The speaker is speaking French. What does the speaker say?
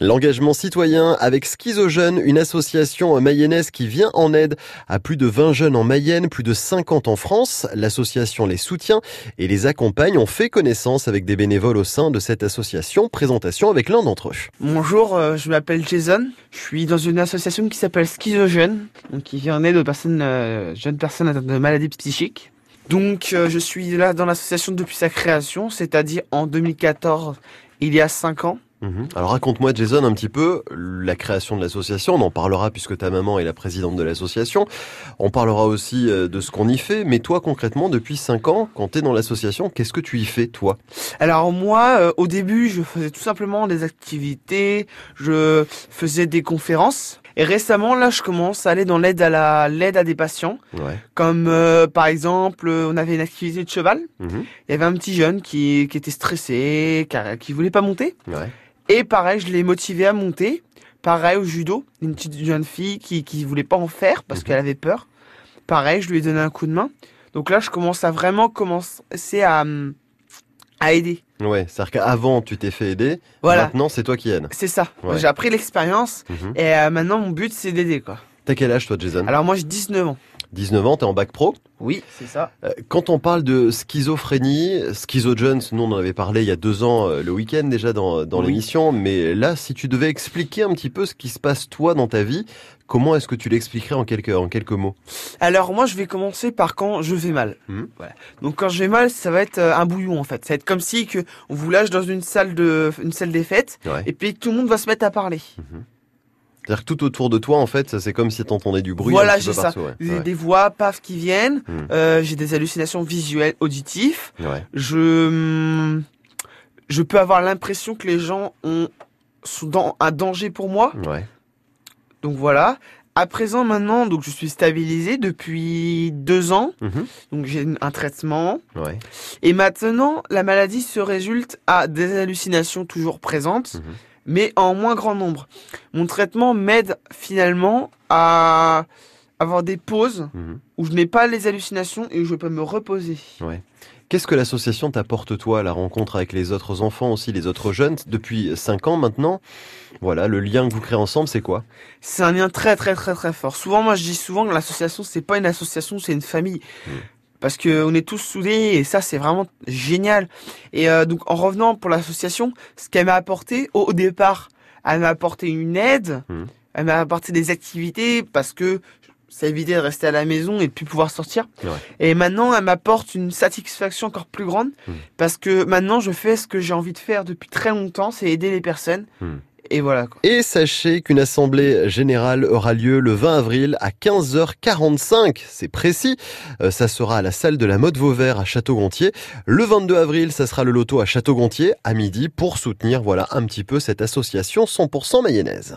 L'engagement citoyen avec Schizogène, une association mayonnaise qui vient en aide à plus de 20 jeunes en Mayenne, plus de 50 en France. L'association les soutient et les accompagne. On fait connaissance avec des bénévoles au sein de cette association. Présentation avec l'un d'entre eux. Bonjour, euh, je m'appelle Jason. Je suis dans une association qui s'appelle Schizogène, qui vient en aide aux personnes, euh, jeunes personnes atteintes de maladies psychiques. Donc euh, je suis là dans l'association depuis sa création, c'est-à-dire en 2014, il y a 5 ans. Mhm. Alors raconte-moi Jason un petit peu la création de l'association, on en parlera puisque ta maman est la présidente de l'association, on parlera aussi euh, de ce qu'on y fait, mais toi concrètement depuis 5 ans, quand tu es dans l'association, qu'est-ce que tu y fais toi? Alors moi, euh, au début, je faisais tout simplement des activités, je faisais des conférences. Et récemment, là, je commence à aller dans l'aide à la l'aide à des patients, Ouais. comme euh, par exemple, on avait une activité de cheval. Mhm. Il y avait un petit jeune qui, qui était stressé, qui, qui voulait pas monter. Ouais. Et pareil, je l'ai motivé à monter. Pareil au judo, une petite jeune fille qui qui voulait pas en faire parce Mhm. qu'elle avait peur. Pareil, je lui ai donné un coup de main. Donc là, je commence à vraiment commencer à hum, à aider. Ouais, c'est-à-dire qu'avant tu t'es fait aider, Voilà, maintenant c'est toi qui aides. c'est ça. Ouais. J'ai appris l'expérience Mhm. et euh, maintenant mon but c'est d'aider quoi. T'as quel âge toi Jason? Alors moi j'ai 19 ans. 19 ans, t'es en bac pro? Oui, c'est ça. Euh, Quand on parle de schizophrénie, Schizojones, nous on en avait parlé il y a deux ans euh, le week-end déjà dans, dans Oui. l'émission, mais là si tu devais expliquer un petit peu ce qui se passe toi dans ta vie, comment est-ce que tu l'expliquerais en quelques, en quelques mots? Alors moi je vais commencer par quand je vais mal. Mhm. Voilà. Donc quand je vais mal, ça va être euh, un bouillon en fait. Ça va être comme si que on vous lâche dans une salle de une salle des fêtes Ouais. et puis tout le monde va se mettre à parler. C'est-à-dire que tout autour de toi en fait, c'est comme si t'entendais du bruit Voilà, c'est ça. Ouais. Des, Ouais. des voix paf qui viennent. Mhm. Euh, j'ai des hallucinations visuelles, auditives. Ouais. Je hum, je peux avoir l'impression que les gens ont sont dans un danger pour moi. Ouais. Donc voilà. À présent maintenant, donc je suis stabilisé depuis deux ans. Mhm. Donc j'ai un traitement. Ouais. Et maintenant, la maladie se résulte à des hallucinations toujours présentes, Mhm. Mais en moins grand nombre. Mon traitement m'aide finalement à avoir des pauses Mhm. où je n'ai pas les hallucinations et où je peux me reposer. Qu'est-ce que l'association t'apporte toi, la rencontre avec les autres enfants aussi, les autres jeunes, depuis 5 ans maintenant? Voilà, le lien que vous créez ensemble, c'est quoi? C'est un lien très très très très fort. Souvent, moi je dis souvent que l'association c'est pas une association, c'est une famille. Mm. Parce que on est tous soudés et ça c'est vraiment génial. Et euh, donc en revenant pour l'association, ce qu'elle m'a apporté au, au départ, elle m'a apporté une aide, Mm. elle m'a apporté des activités parce que ça évitait de rester à la maison et de plus pouvoir sortir. Ouais. Et maintenant elle m'apporte une satisfaction encore plus grande Mm. parce que maintenant je fais ce que j'ai envie de faire depuis très longtemps, c'est aider les personnes. Mm. Et voilà. Et sachez qu'une assemblée générale aura lieu le 20 avril à 15h45. C'est précis. Euh, ça sera à la salle de la mode Vauvert à Château-Gontier. Le 22 avril, ça sera le loto à Château-Gontier à midi pour soutenir, voilà, un petit peu cette association 100% mayonnaise.